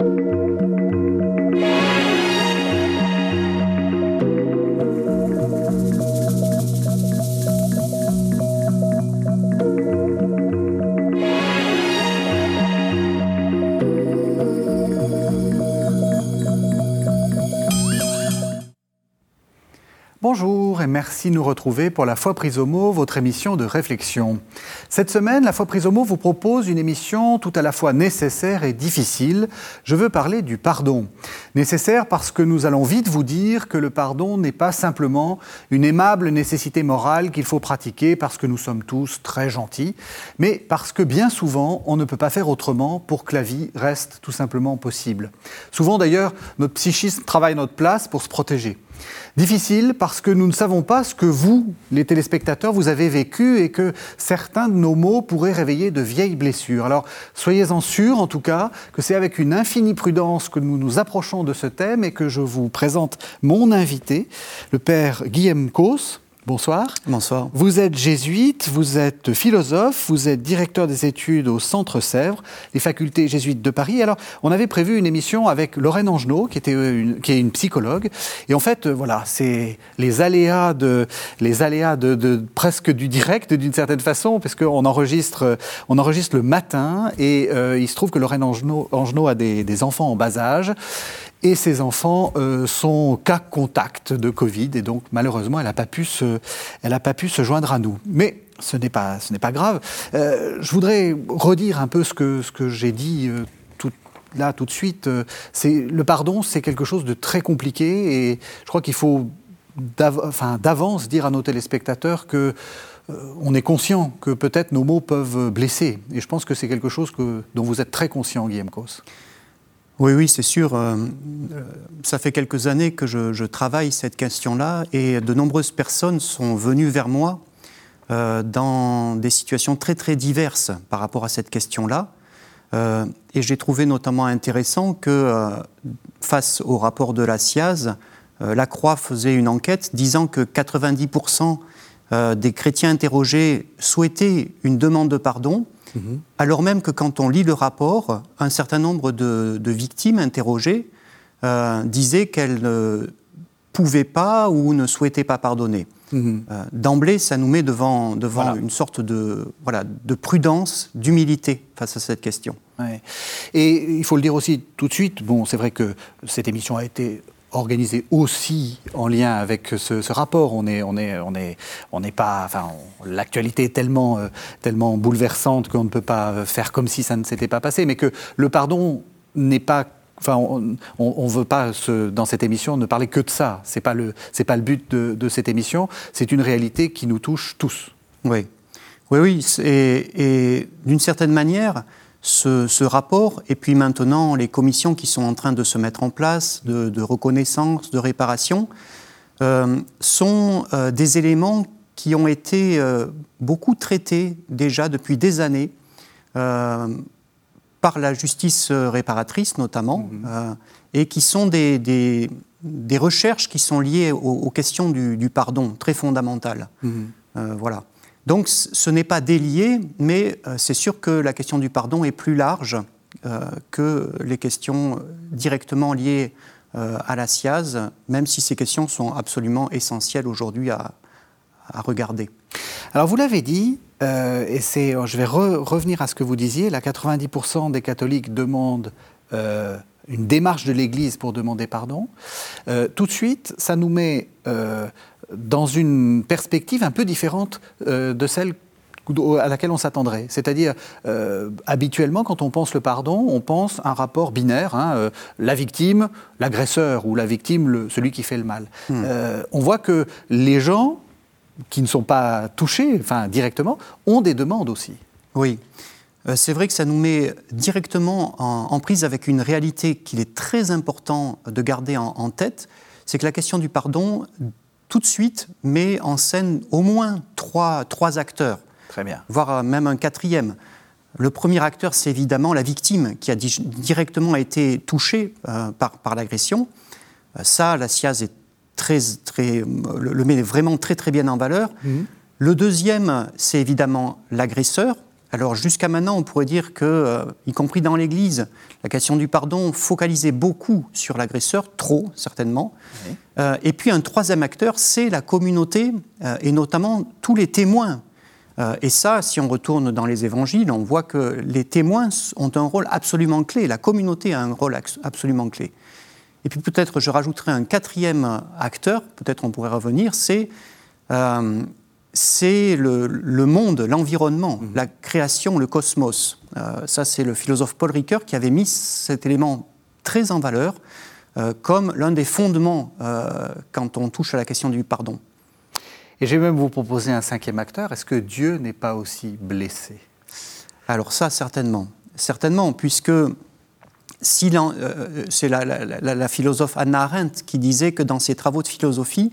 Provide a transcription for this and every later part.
Thank you. Bonjour et merci de nous retrouver pour La Foi prise au mot, votre émission de réflexion. Cette semaine, La Foi prise vous propose une émission tout à la fois nécessaire et difficile. Je veux parler du pardon. Nécessaire parce que nous allons vite vous dire que le pardon n'est pas simplement une aimable nécessité morale qu'il faut pratiquer parce que nous sommes tous très gentils, mais parce que bien souvent, on ne peut pas faire autrement pour que la vie reste tout simplement possible. Souvent d'ailleurs, notre psychisme travaille notre place pour se protéger. Difficile parce que nous ne savons pas ce que vous, les téléspectateurs, vous avez vécu et que certains de nos mots pourraient réveiller de vieilles blessures. Alors soyez-en sûrs, en tout cas, que c'est avec une infinie prudence que nous nous approchons de ce thème et que je vous présente mon invité, le père Guillaume Cos. Bonsoir. Bonsoir. Vous êtes jésuite, vous êtes philosophe, vous êtes directeur des études au Centre Sèvres, les facultés jésuites de Paris. Alors, on avait prévu une émission avec Lorraine Angenot, qui, était une, qui est une psychologue. Et en fait, euh, voilà, c'est les aléas, de, les aléas de, presque du direct, d'une certaine façon, parce qu'on enregistre, on enregistre le matin et euh, il se trouve que Lorraine Angenot, Angenot a des, des enfants en bas âge et ces enfants euh, sont cas contact de Covid et donc malheureusement elle n'a pas pu se, elle a pas pu se joindre à nous. Mais ce n'est pas, ce pas grave. Euh, je voudrais redire un peu ce que, ce que j'ai dit. Euh, tout, là, tout de suite, c'est le pardon, c'est quelque chose de très compliqué et je crois qu'il faut d'avance dire à nos téléspectateurs que on est conscient que peut-être nos mots peuvent blesser. Et je pense que c'est quelque chose que, dont vous êtes très conscient, Guillaume Cos. Oui, oui, c'est sûr. Euh, euh, ça fait quelques années que je, travaille cette question-là et de nombreuses personnes sont venues vers moi euh, dans des situations très très diverses par rapport à cette question-là. et j'ai trouvé notamment intéressant que face au rapport de la SIAZ, la Croix faisait une enquête disant que 90% des chrétiens interrogés souhaitaient une demande de pardon Mhm. Alors même que quand on lit le rapport, un certain nombre de, victimes interrogées euh, disaient qu'elles ne pouvaient pas ou ne souhaitaient pas pardonner. Mhm. Euh, d'emblée, ça nous met devant, devant une sorte de, voilà, de prudence, d'humilité face à cette question. Et il faut le dire aussi tout de suite, bon, c'est vrai que cette émission a été organisé aussi en lien avec ce, rapport. On est, on est, on est, on n'est pas. L'actualité est tellement, euh, tellement bouleversante qu'on ne peut pas faire comme si ça ne s'était pas passé, mais que le pardon n'est pas on ne veut pas, dans cette émission, ne parler que de ça. Ce n'est pas, le, but de, cette émission. C'est une réalité qui nous touche tous. Oui, oui, oui. Et d'une certaine manière, ce, rapport, et puis maintenant les commissions qui sont en train de se mettre en place, de, reconnaissance, de réparation, euh, sont euh, des éléments qui ont été euh, beaucoup traités déjà depuis des années par la justice réparatrice notamment, mhm. et qui sont des, des, recherches qui sont liées aux, questions du, pardon, très fondamentales. Mhm. voilà. Donc ce n'est pas délié, mais euh, c'est sûr que la question du pardon est plus large euh, que les questions directement liées euh, à la SIAZ, même si ces questions sont absolument essentielles aujourd'hui à, regarder. Alors vous l'avez dit, et c'est, je vais revenir à ce que vous disiez, la 90% des catholiques demandent une démarche de l'Église pour demander pardon. tout de suite, ça nous met dans une perspective un peu différente euh, de celle à laquelle on s'attendrait. C'est-à-dire, euh, habituellement, quand on pense le pardon, on pense un rapport binaire, hein, euh, la victime, l'agresseur, ou la victime, celui qui fait le mal. Hmm. on voit que les gens qui ne sont pas touchés, enfin directement, ont des demandes aussi. Oui. C'est vrai que ça nous met directement en, prise avec une réalité qu'il est très important de garder en, en tête, c'est que la question du pardon tout de suite met en scène au moins trois, trois acteurs. Très bien. Voire euh, même un quatrième. Le premier acteur, c'est évidemment la victime qui a directement été touchée euh, par, par l'agression. Euh, ça, la SIAZ est très, très, le, met vraiment très très bien en valeur. Mhm. Le deuxième, c'est évidemment l'agresseur, Alors jusqu'à maintenant, on pourrait dire que, euh, y compris dans l'Église, la question du pardon focalisait beaucoup sur l'agresseur, trop certainement. Euh, et puis un troisième acteur, c'est la communauté, euh, et notamment tous les témoins. et ça, si on retourne dans les évangiles, on voit que les témoins ont un rôle absolument clé, la communauté a un rôle absolument clé. Et puis peut-être je rajouterai un quatrième acteur, peut-être on pourrait revenir, c'est c'est le, monde, l'environnement, mmh. la création, le cosmos. Euh, ça, c'est le philosophe Paul Ricoeur qui avait mis cet élément très en valeur euh, comme l'un des fondements euh, quand on touche à la question du pardon. Et j'ai même vous proposer un cinquième acteur. Est-ce que Dieu n'est pas aussi blessé? Alors ça, certainement. Certainement, puisque si c'est la, la, philosophe Anna Arendt qui disait que dans ses travaux de philosophie,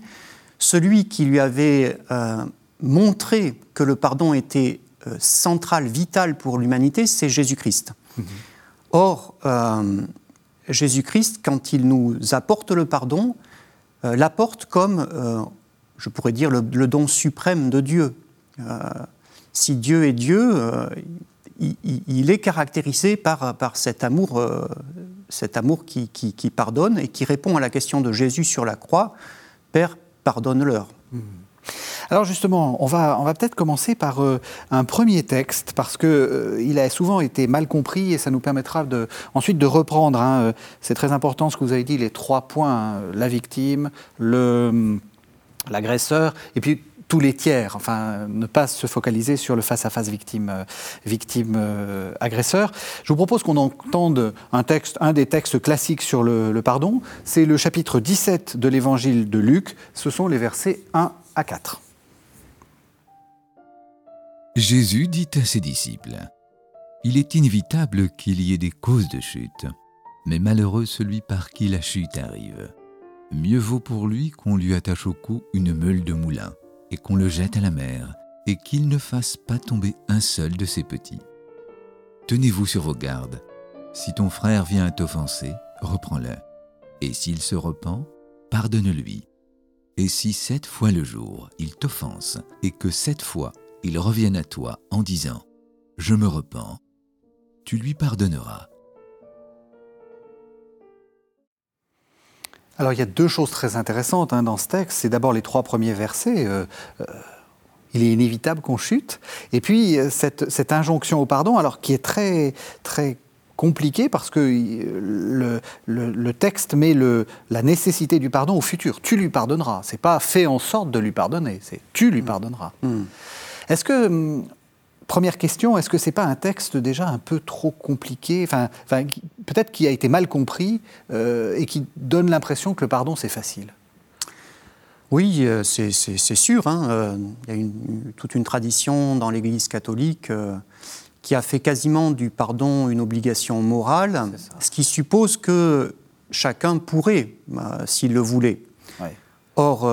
celui qui lui avait montrer que le pardon était euh, central, vital pour l'humanité, c'est Jésus-Christ. Mhm. Or, euh, Jésus-Christ, quand il nous apporte le pardon, euh, l'apporte comme, je pourrais dire, le, don suprême de Dieu. si Dieu est Dieu, il, est caractérisé par, par cet amour, cet amour qui, qui, pardonne et qui répond à la question de Jésus sur la croix, Père, pardonne-leur. Mhm. Alors justement, on va, on va peut-être commencer par euh, un premier texte, parce qu'il euh, a souvent été mal compris et ça nous permettra de, ensuite de reprendre. Hein, euh, c'est très important ce que vous avez dit, les trois points, hein, la victime, l'agresseur, et puis tous les tiers, enfin ne pas se focaliser sur le face-à-face victime, victime agresseur. Je vous propose qu'on entende un texte, un des textes classiques sur le, le pardon. C'est le chapitre 17 de l'évangile de Luc. Ce sont les versets 1 à 4. Jésus dit à ses disciples, Il est inévitable qu'il y ait des causes de chute, mais malheureux celui par qui la chute arrive. Mieux vaut pour lui qu'on lui attache au cou une meule de moulin, et qu'on le jette à la mer, et qu'il ne fasse pas tomber un seul de ses petits. Tenez-vous sur vos gardes. Si ton frère vient t'offenser, reprends-le. Et s'il se repent, pardonne-lui. Et si sept fois le jour il t'offense, et que sept fois il revienne à toi en disant ⁇ Je me repens ⁇ tu lui pardonneras. Alors il y a deux choses très intéressantes hein, dans ce texte. C'est d'abord les trois premiers versets. Euh, euh, il est inévitable qu'on chute. Et puis euh, cette, cette, injonction au pardon, alors qui est très, très compliqué parce que le, le, texte met le, la nécessité du pardon au futur. Tu lui pardonneras. C'est pas fait en sorte de lui pardonner. C'est tu lui pardonneras. Hmm. Est-ce que, hum, première question, est-ce que ce n'est pas un texte déjà un peu trop compliqué, enfin, peut-être qui a été mal compris euh, et qui donne l'impression que le pardon c'est facile? Oui, euh, c'est sûr. Hein, euh, il y a toute une tradition dans l'Église catholique qui a fait quasiment du pardon une obligation morale, ce qui suppose que chacun pourrait, s'il le voulait. Or,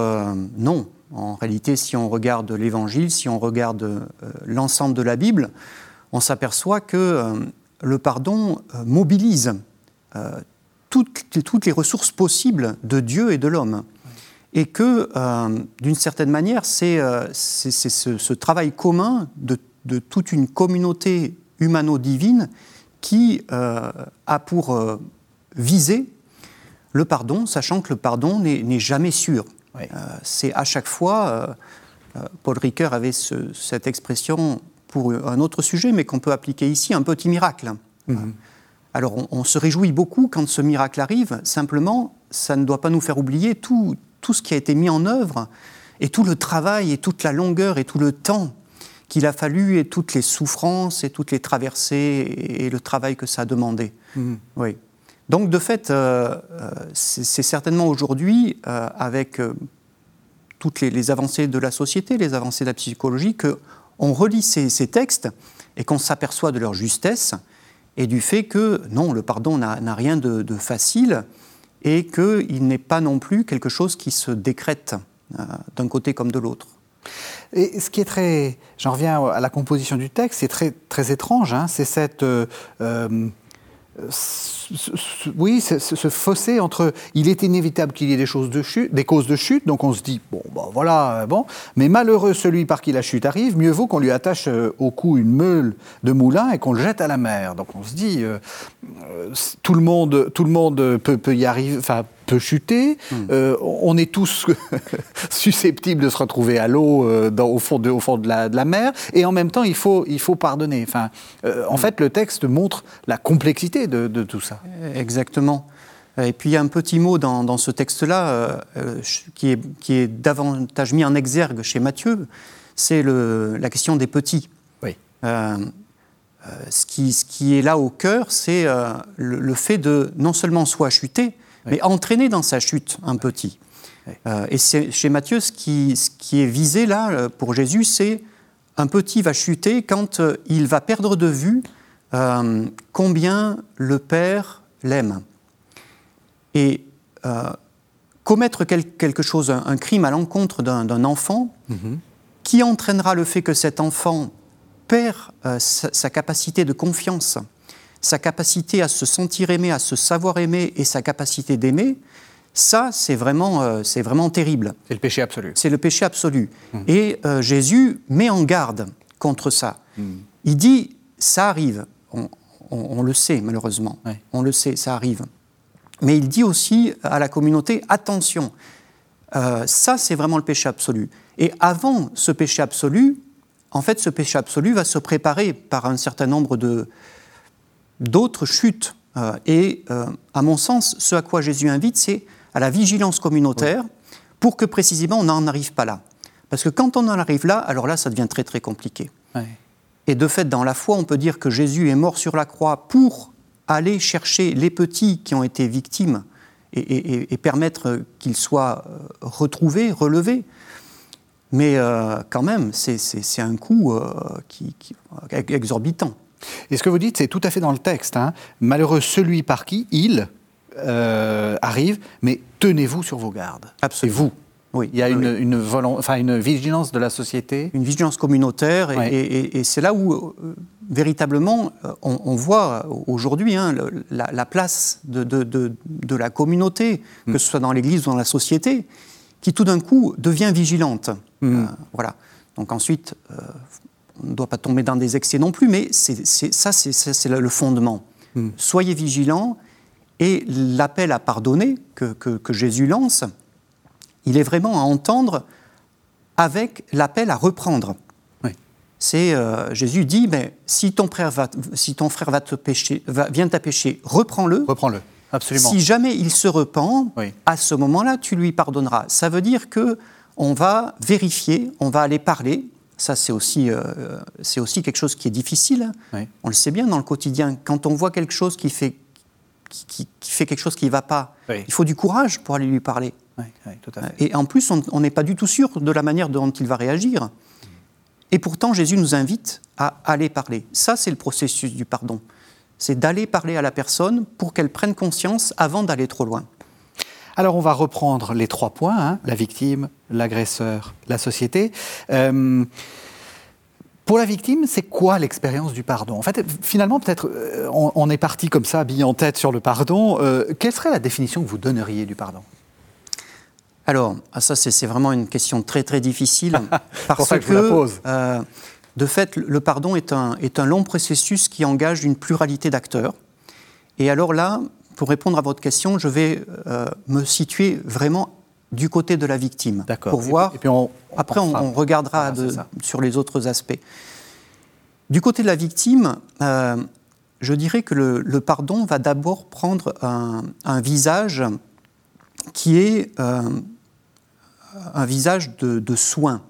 non. En réalité, si on regarde l'Évangile, si on regarde euh, l'ensemble de la Bible, on s'aperçoit que euh, le pardon euh, mobilise toutes, les ressources possibles de Dieu et de l'homme. Et que, d'une certaine manière, c'est ce, travail commun de, toute une communauté humano-divine qui a pour viser le pardon, sachant que le pardon n'est jamais sûr. Euh, c'est à chaque fois, euh, euh, Paul Ricoeur avait cette expression pour un autre sujet, mais qu'on peut appliquer ici, un petit miracle. Mhm. Alors on, se réjouit beaucoup quand ce miracle arrive, simplement, ça ne doit pas nous faire oublier tout, tout ce qui a été mis en œuvre, et tout le travail, et toute la longueur, et tout le temps qu'il a fallu, et toutes les souffrances, et toutes les traversées, et, le travail que ça a demandé. Mhm. Oui. Donc de fait, euh, euh, c'est certainement aujourd'hui, euh, avec toutes les, avancées de la société, les avancées de la psychologie, qu'on relit ces, textes et qu'on s'aperçoit de leur justesse et du fait que non, le pardon n'a rien de, facile et qu'il n'est pas non plus quelque chose qui se décrète d'un côté comme de l'autre. Et ce qui est très, j'en reviens à la composition du texte, c'est très, très étrange, hein, c'est cette oui, ce, fossé entre il est inévitable qu'il y ait des causes de chute, donc on se dit bon, ben voilà, bon, mais malheureux celui par qui la chute arrive, mieux vaut qu'on lui attache euh, au cou une meule de moulin et qu'on le jette à la mer. Donc on se dit euh, euh, tout le monde, tout le monde peut, peut y arriver, enfin peut chuter. Hmm. Euh, on est tous susceptibles de se retrouver à l'eau euh, au fond, de, au fond de, la, de, la, mer. Et en même temps, il faut, il faut pardonner. Enfin, euh, en hmm. fait, le texte montre la complexité de, de, tout ça. Exactement. Et puis il y a un petit mot dans, dans ce texte-là qui, est, qui est davantage mis en exergue chez Matthieu, c'est la question des petits. Oui. ce, qui, ce qui est là au cœur, c'est le, le, fait de non seulement soit chuter, mais entraîner dans sa chute un petit. Euh, et chez Matthieu, ce qui, ce qui, est visé là euh, pour Jésus, c'est un petit va chuter quand euh, il va perdre de vue combien le Père l'aime. Et commettre quelque chose, un, crime à l'encontre d'un enfant, mm-hmm. qui entraînera le fait que cet enfant perd sa, sa, capacité de confiance sa capacité à se sentir aimé, à se savoir aimé et sa capacité d'aimer, ça, c'est vraiment, euh, c'est vraiment terrible. C'est le péché absolu. C'est le péché absolu. Mmh. Et euh, Jésus met en garde contre ça. Mmh. Il dit, ça arrive. On, le sait, malheureusement. On le sait, ça arrive. Mais il dit aussi à la communauté, attention, euh, ça, c'est vraiment le péché absolu. Et avant ce péché absolu, en fait, ce péché absolu va se préparer par un certain nombre de, d'autres chutes. Euh, et euh, à mon sens, ce à quoi Jésus invite, c'est à la vigilance communautaire pour que précisément on n'en arrive pas là. Parce que quand on en arrive là, alors là, ça devient très très compliqué. Et de fait, dans la foi, on peut dire que Jésus est mort sur la croix pour aller chercher les petits qui ont été victimes et, permettre qu'ils soient euh, retrouvés, relevés. Mais quand même, c'est un coût qui, exorbitant. Et ce que vous dites, c'est tout à fait dans le texte. Hein. Malheureux celui par qui il euh, arrive, mais tenez-vous sur vos gardes. Absolument. vous. Oui, il y a une, une, enfin, une, vigilance de la société. Une vigilance communautaire, et, c'est là où euh, véritablement euh, on, voit aujourd'hui hein, la, place de, de, de, la communauté, mm. que ce soit dans l'Église ou dans la société, qui tout d'un coup devient vigilante. Mm. voilà. Donc ensuite, on ne doit pas tomber dans des excès non plus, mais c'est, ça, c'est, le fondement. Hmm. Soyez vigilants et l'appel à pardonner que, Jésus lance, il est vraiment à entendre avec l'appel à reprendre. C'est euh, Jésus dit, mais si ton frère va, si ton frère va te pécher, va, vient à pécher, reprends-le. Reprends-le. Absolument. Si jamais il se repent, à ce moment-là, tu lui pardonneras. Ça veut dire que on va vérifier, on va aller parler, ça, c'est aussi, euh, c'est aussi quelque chose qui est difficile. On le sait bien dans le quotidien. Quand on voit quelque chose qui fait, qui, fait quelque chose qui ne va pas, il faut du courage pour aller lui parler. Et en plus, on n'est pas du tout sûr de la manière dont il va réagir. Et pourtant, Jésus nous invite à aller parler. Ça, c'est le processus du pardon. C'est d'aller parler à la personne pour qu'elle prenne conscience avant d'aller trop loin. Alors on va reprendre les trois points, hein, la victime, l'agresseur, la société. Euh, pour la victime, c'est quoi l'expérience du pardon? En fait, finalement, peut-être, euh, on, est parti comme ça, habillé en tête sur le pardon. Euh, quelle serait la définition que vous donneriez du pardon? Alors, ah, ça, c'est vraiment une question très, très difficile. parce que, je vous la pose. de fait, le pardon est un, est un long processus qui engage une pluralité d'acteurs. Et alors là, pour répondre à votre question, je vais euh, me situer vraiment du côté de la victime. D'accord. Pour voir. Et puis on, après, on, regardera sur les autres aspects. Du côté de la victime, euh, je dirais que le, pardon va d'abord prendre un, visage qui est euh, un visage de, de, soin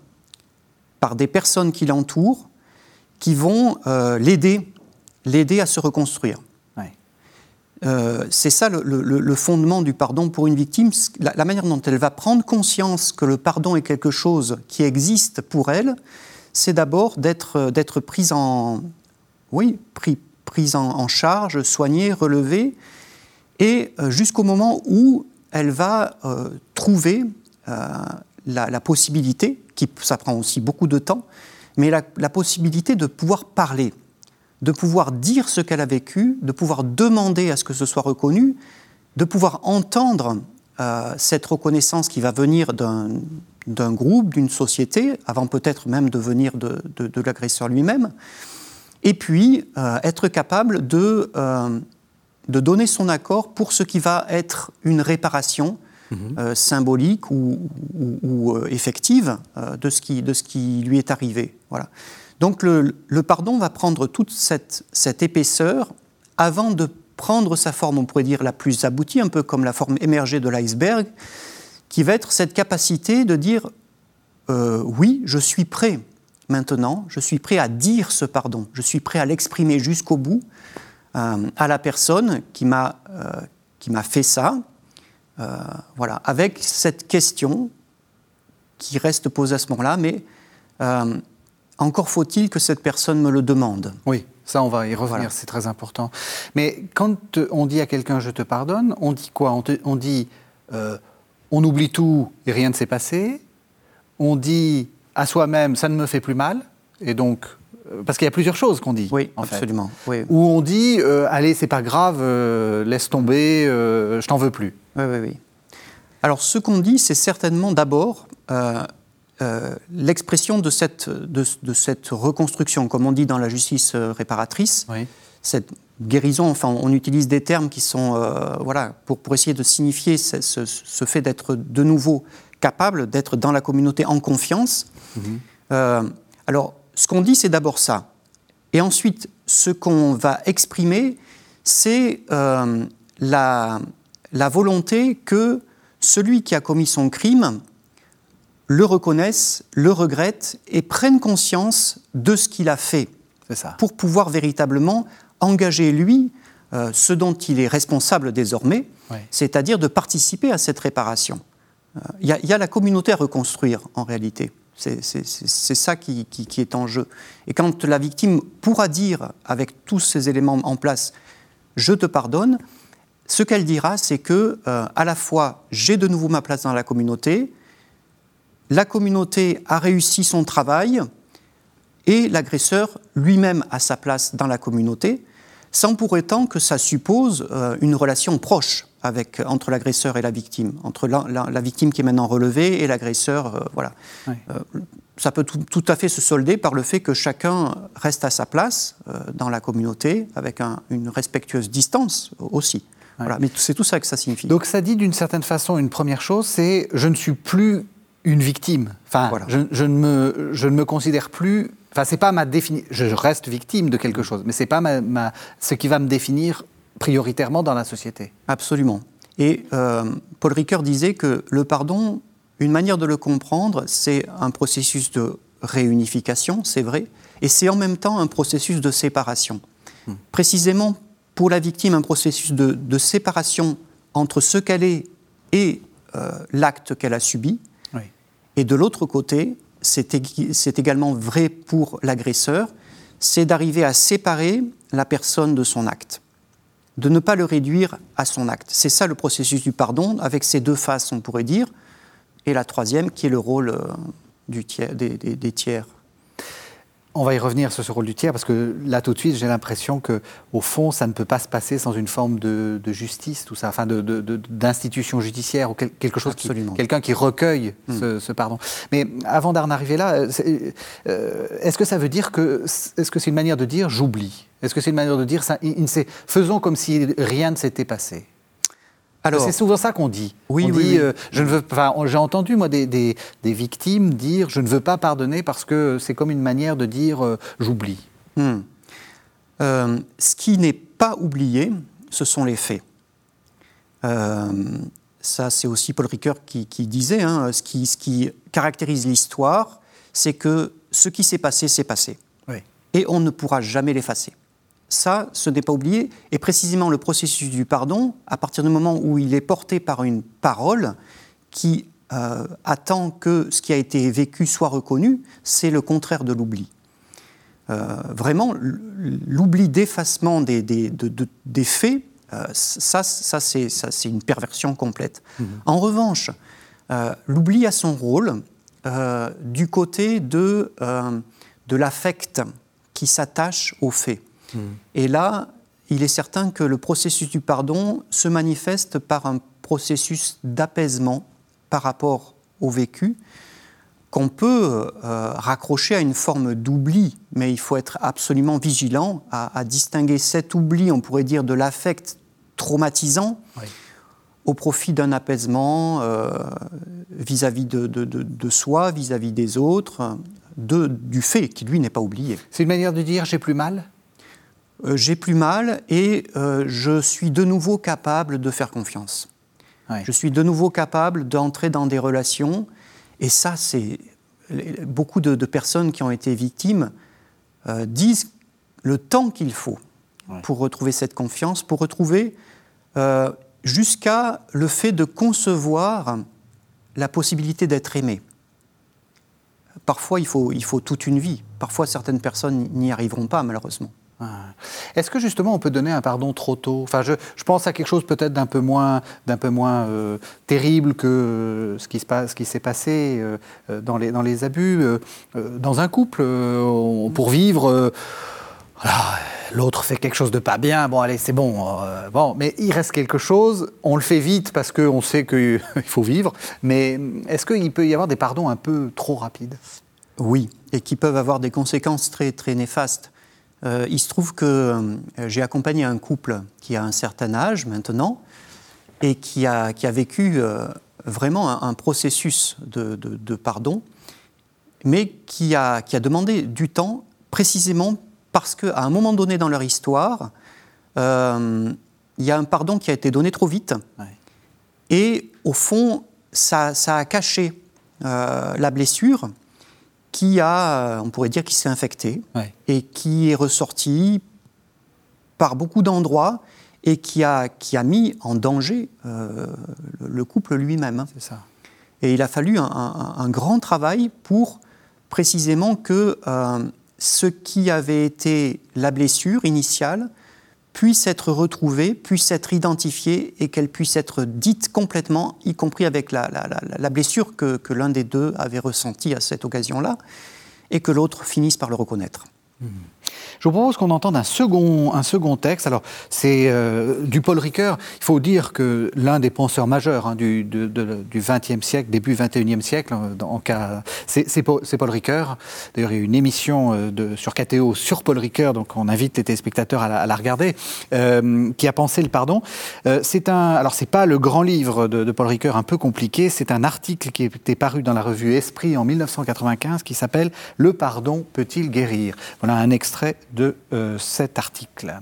par des personnes qui l'entourent, qui vont l'aider, l'aider à se reconstruire. Euh, c'est ça le, fondement du pardon pour une victime, la, manière dont elle va prendre conscience que le pardon est quelque chose qui existe pour elle, c'est d'abord d'être, d'être prise en, oui, en, charge, soignée, relevée, et euh, jusqu'au moment où elle va euh, trouver la, possibilité, qui ça prend aussi beaucoup de temps, mais la possibilité de pouvoir parler, de pouvoir dire ce qu'elle a vécu, de pouvoir demander à ce que ce soit reconnu, de pouvoir entendre euh, cette reconnaissance qui va venir d'un groupe, d'une société, avant peut-être même de venir de, l'agresseur lui-même, et puis euh, être capable de, euh, de donner son accord pour ce qui va être une réparation mhm. symbolique ou, ou, effective de, ce qui, de ce qui lui est arrivé. Voilà. Donc le, pardon va prendre toute cette, épaisseur avant de prendre sa forme, on pourrait dire, la plus aboutie, un peu comme la forme émergée de l'iceberg, qui va être cette capacité de dire euh, oui, je suis prêt maintenant, je suis prêt à dire ce pardon, je suis prêt à l'exprimer jusqu'au bout euh, à la personne qui m'a euh, fait ça, voilà, avec cette question qui reste posée à ce moment-là, mais encore faut-il que cette personne me le demande. Oui. Ça, on va y revenir, c'est très important. Mais quand on dit à quelqu'un je te pardonne, on dit quoi? On, dit euh, on oublie tout et rien ne s'est passé. On dit à soi-même ça ne me fait plus mal. Et donc, euh, parce qu'il y a plusieurs choses qu'on dit. Oui, absolument. Oui. Ou on dit euh, allez, c'est pas grave, laisse tomber, je t'en veux plus. Oui, oui, oui. Alors, ce qu'on dit, c'est certainement d'abord euh, l'expression de cette, de, cette reconstruction, comme on dit dans la justice euh, réparatrice, cette guérison, enfin on utilise des termes qui sont, euh, voilà, pour, pour, essayer de signifier ce, fait d'être de nouveau capable, d'être dans la communauté en confiance. Mhm. alors, ce qu'on dit, c'est d'abord ça. Et ensuite, ce qu'on va exprimer, c'est la, la volonté que celui qui a commis son crime le reconnaissent, le regrettent et prennent conscience de ce qu'il a fait ça. pour pouvoir véritablement engager lui euh, ce dont il est responsable désormais, c'est-à-dire de participer à cette réparation. Euh, il y, a la communauté à reconstruire en réalité. C'est ça qui, est en jeu. Et quand la victime pourra dire, avec tous ces éléments en place, je te pardonne, ce qu'elle dira, c'est que euh, à la fois j'ai de nouveau ma place dans la communauté, la communauté a réussi son travail et l'agresseur lui-même a sa place dans la communauté, sans pour autant que ça suppose euh, une relation proche avec, entre l'agresseur et la victime, entre la, victime qui est maintenant relevée et l'agresseur. Euh, voilà. Euh, ça peut tout, à fait se solder par le fait que chacun reste à sa place dans la communauté, avec une respectueuse distance aussi. Voilà. Mais c'est tout ça que ça signifie. Donc ça dit d'une certaine façon une première chose, c'est je ne suis plus une victime. Enfin, je, ne me, je ne me considère plus. Enfin, c'est pas ma définition. Je reste victime de quelque chose, mais c'est pas ma, ce qui va me définir prioritairement dans la société. Absolument. Et euh, Paul Ricoeur disait que le pardon, une manière de le comprendre, c'est un processus de réunification, c'est vrai, et c'est en même temps un processus de séparation. Hmm. Précisément pour la victime, un processus de, séparation entre ce qu'elle est et euh, l'acte qu'elle a subi, et de l'autre côté, c'est également vrai pour l'agresseur, c'est d'arriver à séparer la personne de son acte, de ne pas le réduire à son acte. C'est ça le processus du pardon, avec ses deux faces, on pourrait dire, et la troisième qui est le rôle euh, des tiers. On va y revenir sur ce rôle du tiers, parce que là, tout de suite, j'ai l'impression que, au fond, ça ne peut pas se passer sans une forme de, justice, tout ça, enfin, d'institution judiciaire ou quelque chose, quelqu'un qui recueille hmm. ce, pardon. Mais avant d'en arriver là, euh, euh, est-ce que ça veut dire que, est-ce que c'est une manière de dire j'oublie? Est-ce que c'est une manière de dire ça, faisons comme si rien ne s'était passé? C'est souvent ça qu'on dit. Oui, oui, euh, je ne veux. j'ai entendu moi des, des, victimes dire je ne veux pas pardonner parce que c'est comme une manière de dire euh, j'oublie. Hmm. Euh, ce qui n'est pas oublié, ce sont les faits. ça, c'est aussi Paul Ricoeur qui, disait hein, ce, qui, ce qui caractérise l'histoire, c'est que ce qui s'est passé, s'est passé. Et on ne pourra jamais l'effacer ça, ce n'est pas oublié. Et précisément le processus du pardon, à partir du moment où il est porté par une parole qui euh, attend que ce qui a été vécu soit reconnu, c'est le contraire de l'oubli. Euh, vraiment, l'oubli d'effacement des, des, faits, euh, ça, ça c'est une perversion complète. Mmh. En revanche, l'oubli a son rôle du côté de, de l'affect qui s'attache aux faits. Et là, il est certain que le processus du pardon se manifeste par un processus d'apaisement par rapport au vécu qu'on peut euh, raccrocher à une forme d'oubli, mais il faut être absolument vigilant à, distinguer cet oubli, on pourrait dire, de l'affect traumatisant au profit d'un apaisement euh, vis-à-vis de, soi, vis-à-vis des autres, du fait qui, lui, n'est pas oublié. C'est une manière de dire j'ai plus mal? Euh, J'ai plus mal et je suis de nouveau capable de faire confiance. Je suis de nouveau capable d'entrer dans des relations. Et ça, c'est. Beaucoup de, personnes qui ont été victimes euh, disent le temps qu'il faut pour retrouver cette confiance, pour retrouver euh, jusqu'à le fait de concevoir la possibilité d'être aimé. Parfois, il faut, il faut toute une vie. Parfois, certaines personnes n'y arriveront pas, malheureusement. Est-ce que justement on peut donner un pardon trop tôt? Enfin, je, pense à quelque chose peut-être d'un peu moins, d'un peu moins euh, terrible que euh, ce qui se passe, ce qui s'est passé euh, dans, les, dans les abus dans un couple. pour vivre, l'autre fait quelque chose de pas bien. Bon, allez, c'est bon. bon, mais il reste quelque chose. On le fait vite parce qu'on sait qu'il faut vivre. Mais est-ce qu'il peut y avoir des pardons un peu trop rapides? Oui, et qui peuvent avoir des conséquences très très néfastes. Euh, il se trouve que euh, j'ai accompagné un couple qui a un certain âge maintenant et qui a, qui a vécu euh, vraiment un, processus de, de, pardon, mais qui a, qui a demandé du temps précisément parce qu'à un moment donné dans leur histoire, il y a un pardon qui a été donné trop vite. Et au fond, ça, ça a caché la blessure qui a, on pourrait dire, qui s'est infecté et qui est ressorti par beaucoup d'endroits et qui a, qui a mis en danger euh, le couple lui-même. C'est ça. Et il a fallu un, grand travail pour précisément que euh, ce qui avait été la blessure initiale puisse être retrouvée, puisse être identifiée et qu'elle puisse être dite complètement, y compris avec la, blessure que, que l'un des deux avait ressentie à cette occasion-là, et que l'autre finisse par le reconnaître. Mmh. Je vous propose qu'on entende un second, un second texte. Alors, c'est euh, du Paul Ricoeur. Il faut dire que l'un des penseurs majeurs hein, du, XXe siècle, début XXIe siècle, en, cas, c'est Paul, Ricoeur. D'ailleurs, il y a une émission euh, de, sur KTO sur Paul Ricoeur, donc on invite les téléspectateurs à la, regarder, euh, qui a pensé le pardon. c'est un, alors, c'est pas le grand livre de, Paul Ricoeur, un peu compliqué. C'est un article qui était paru dans la revue Esprit en 1995 qui s'appelle Le pardon peut-il guérir? Voilà un extrait de euh, cet article.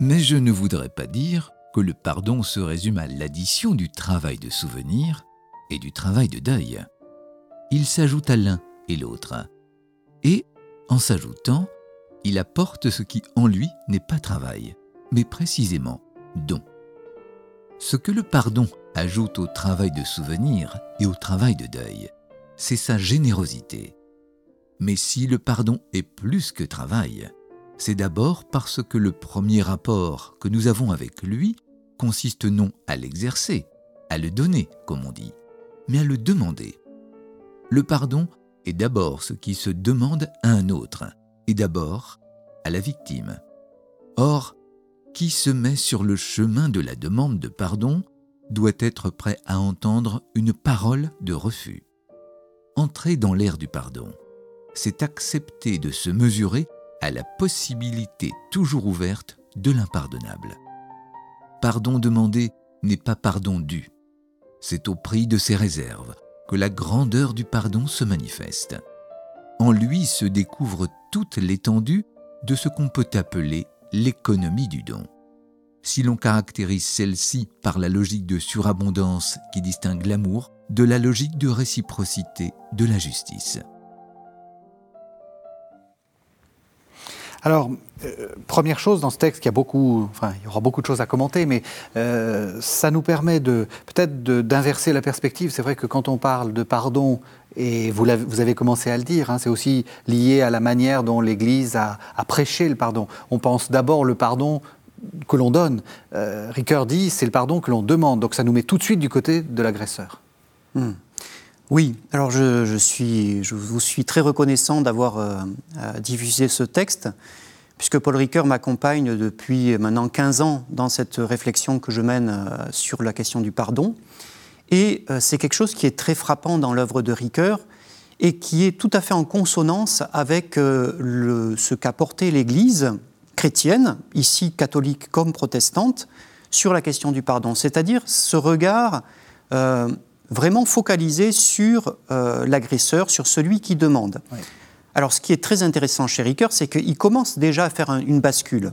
Mais je ne voudrais pas dire que le pardon se résume à l'addition du travail de souvenir et du travail de deuil. Il s'ajoute à l'un et l'autre. Et, en s'ajoutant, il apporte ce qui en lui n'est pas travail, mais précisément don. Ce que le pardon ajoute au travail de souvenir et au travail de deuil, c'est sa générosité, mais si le pardon est plus que travail, c'est d'abord parce que le premier rapport que nous avons avec lui consiste non à l'exercer, à le donner, comme on dit, mais à le demander. Le pardon est d'abord ce qui se demande à un autre, et d'abord à la victime. Or, qui se met sur le chemin de la demande de pardon doit être prêt à entendre une parole de refus. Entrer dans l'ère du pardon, c'est accepter de se mesurer à la possibilité toujours ouverte de l'impardonnable. Pardon demandé n'est pas pardon dû. C'est au prix de ses réserves que la grandeur du pardon se manifeste. En lui se découvre toute l'étendue de ce qu'on peut appeler l'économie du don. Si l'on caractérise celle-ci par la logique de surabondance qui distingue l'amour de la logique de réciprocité de la justice. Alors, euh, première chose dans ce texte, il y aura beaucoup de choses à commenter, mais euh, ça nous permet de peut-être d'inverser la perspective. C'est vrai que quand on parle de pardon, et vous, avez, vous avez commencé à le dire, hein, c'est aussi lié à la manière dont l'Église a, prêché le pardon. On pense d'abord le pardon que l'on donne. Euh, Ricoeur dit c'est le pardon que l'on demande, donc ça nous met tout de suite du côté de l'agresseur. Hmm. Oui, alors je, suis, je vous suis très reconnaissant d'avoir euh, diffusé ce texte, puisque Paul Ricoeur m'accompagne depuis maintenant 15 ans dans cette réflexion que je mène euh, sur la question du pardon. Et euh, c'est quelque chose qui est très frappant dans l'œuvre de Ricoeur et qui est tout à fait en consonance avec ce qu'a porté l'Église chrétienne, ici catholique comme protestante, sur la question du pardon, c'est-à-dire ce regard vraiment focalisé sur euh, l'agresseur, sur celui qui demande. Alors ce qui est très intéressant chez Ricoeur, c'est qu'il commence déjà à faire une bascule.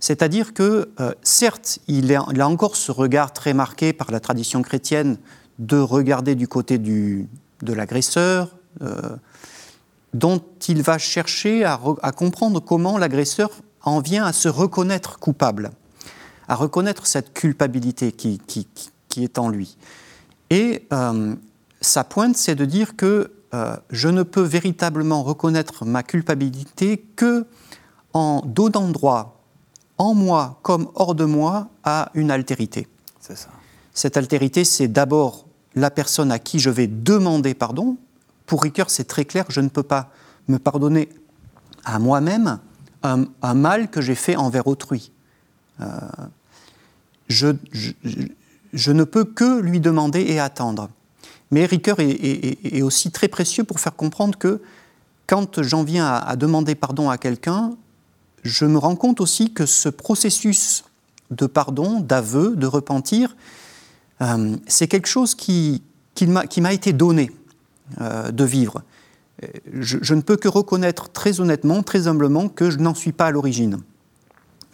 C'est-à-dire que, euh, certes, il a, encore ce regard très marqué par la tradition chrétienne de regarder du côté du, de l'agresseur, euh, dont il va chercher à, comprendre comment l'agresseur en vient à se reconnaître coupable, à reconnaître cette culpabilité qui, qui est en lui. Et euh, sa pointe, c'est de dire que euh, je ne peux véritablement reconnaître ma culpabilité que en donnant droit, en moi comme hors de moi, à une altérité. C'est ça. Cette altérité, c'est d'abord la personne à qui je vais demander pardon. Pour Ricoeur, c'est très clair, je ne peux pas me pardonner à moi-même un, mal que j'ai fait envers autrui. Euh, je, je ne peux que lui demander et attendre. Mais Ricoeur est, aussi très précieux pour faire comprendre que quand j'en viens à, demander pardon à quelqu'un, je me rends compte aussi que ce processus de pardon, d'aveu, de repentir, euh, c'est quelque chose qui, m'a été donné euh, de vivre. Je, je, ne peux que reconnaître très honnêtement, très humblement, que je n'en suis pas à l'origine.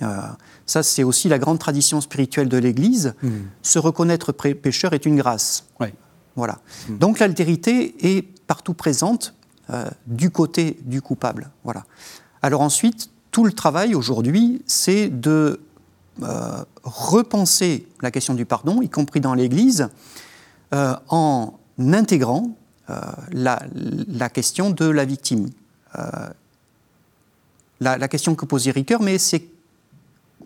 Euh, ça, c'est aussi la grande tradition spirituelle de l'Église. Mmh. Se reconnaître pécheur est une grâce. Voilà. Mmh. Donc l'altérité est partout présente euh, du côté du coupable. Voilà. Alors ensuite, tout le travail aujourd'hui, c'est de euh, repenser la question du pardon, y compris dans l'Église, en intégrant la, la, question de la victime. La, la, question que posait Ricoeur, mais c'est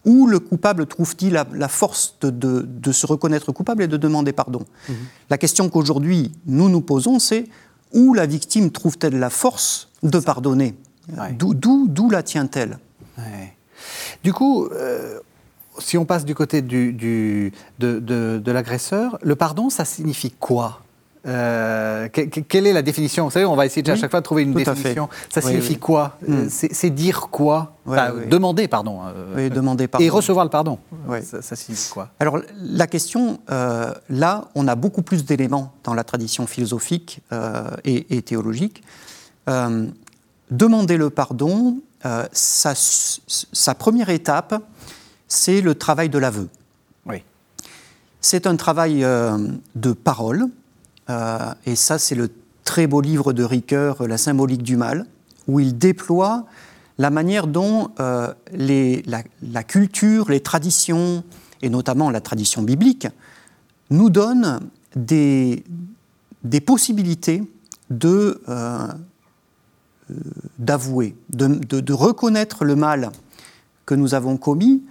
où le coupable trouve-t-il la, force de, se reconnaître coupable et de demander pardon mhm. La question qu'aujourd'hui nous nous posons, c'est où la victime trouve-t-elle la force de pardonner D'où la tient-elle Du coup, euh, si on passe du côté de l'agresseur, le pardon, ça signifie quoi euh, quelle est la définition? Vous savez, on va essayer à chaque fois de trouver une définition. Ça signifie quoi? C'est dire quoi? Demander pardon. Euh, demander pardon. Et recevoir le pardon. Ça, signifie quoi? Alors la question, euh, là, on a beaucoup plus d'éléments dans la tradition philosophique et, théologique. demander le pardon, sa, sa, première étape, c'est le travail de l'aveu. Oui. C'est un travail de parole euh, et ça, c'est le très beau livre de Ricoeur, La symbolique du mal, où il déploie la manière dont euh, la, culture, les traditions, et notamment la tradition biblique, nous donnent des, possibilités de, euh, d'avouer, de, reconnaître le mal que nous avons commis,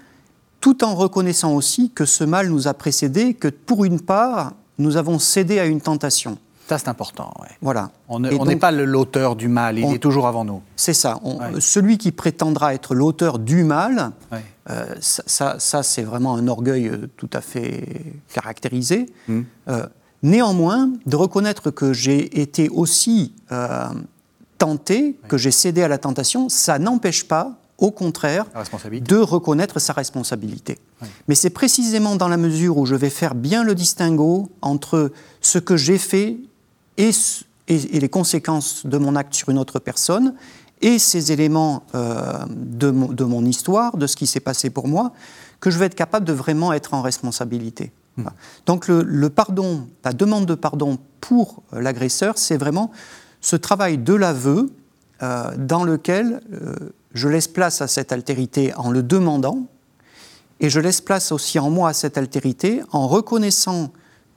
tout en reconnaissant aussi que ce mal nous a précédés, que pour une part, nous avons cédé à une tentation. Ça, c'est important. Voilà. On n'est pas l'auteur du mal, il est toujours avant nous. C'est ça. Celui qui prétendra être l'auteur du mal, euh, ça, ça, c'est vraiment un orgueil euh, tout à fait caractérisé. Hmm. Euh, néanmoins, de reconnaître que j'ai été aussi tenté, que j'ai cédé à la tentation, ça n'empêche pas au contraire, de reconnaître sa responsabilité. Mais c'est précisément dans la mesure où je vais faire bien le distinguo entre ce que j'ai fait et, et, les conséquences de mon acte sur une autre personne et ces éléments euh, de, mon, de, mon, histoire, de ce qui s'est passé pour moi, que je vais être capable de vraiment être en responsabilité. Hmm. Donc le, le, pardon, la demande de pardon pour l'agresseur, c'est vraiment ce travail de l'aveu euh, dans lequel euh, je laisse place à cette altérité en le demandant, et je laisse place aussi en moi à cette altérité en reconnaissant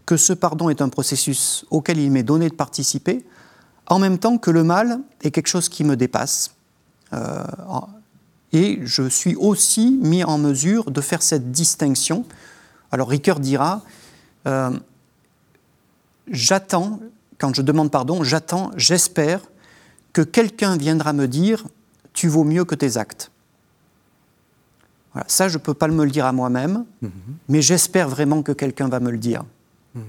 que ce pardon est un processus auquel il m'est donné de participer, en même temps que le mal est quelque chose qui me dépasse. Euh, et je suis aussi mis en mesure de faire cette distinction. Alors Ricoeur dira, euh, j'attends, quand je demande pardon, j'attends, j'espère que quelqu'un viendra me dire tu vaux mieux que tes actes. Voilà. Ça, je ne peux pas me le dire à moi-même, mhm. mais j'espère vraiment que quelqu'un va me le dire. Mhm.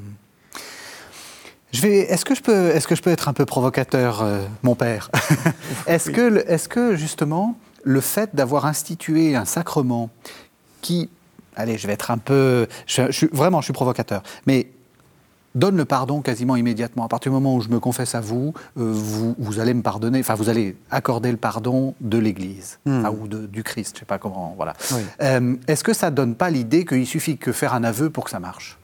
Est-ce que, je peux, est que je peux être un peu provocateur, euh, mon père? Est-ce que, est que, justement, le fait d'avoir institué un sacrement qui, allez, je vais être un peu, je, vraiment, je suis provocateur, mais donne le pardon quasiment immédiatement. À partir du moment où je me confesse à vous, euh, vous, allez me pardonner, enfin vous allez accorder le pardon de l'Église hmm. ou du Christ, je ne sais pas comment. Voilà. Euh, est-ce que ça donne pas l'idée qu'il suffit que faire un aveu pour que ça marche?